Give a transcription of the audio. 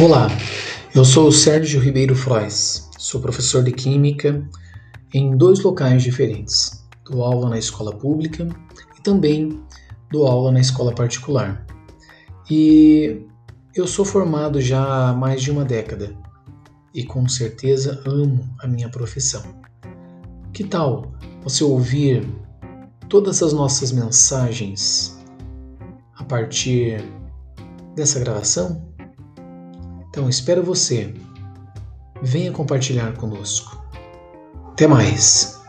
Olá, eu sou o Sérgio Ribeiro Frois, sou professor de Química em dois locais diferentes. Dou aula na escola pública e também dou aula na escola particular. E eu sou formado já há mais de uma década e com certeza amo a minha profissão. Que tal você ouvir todas as nossas mensagens a partir dessa gravação? Então espero você. Venha compartilhar conosco. Até mais!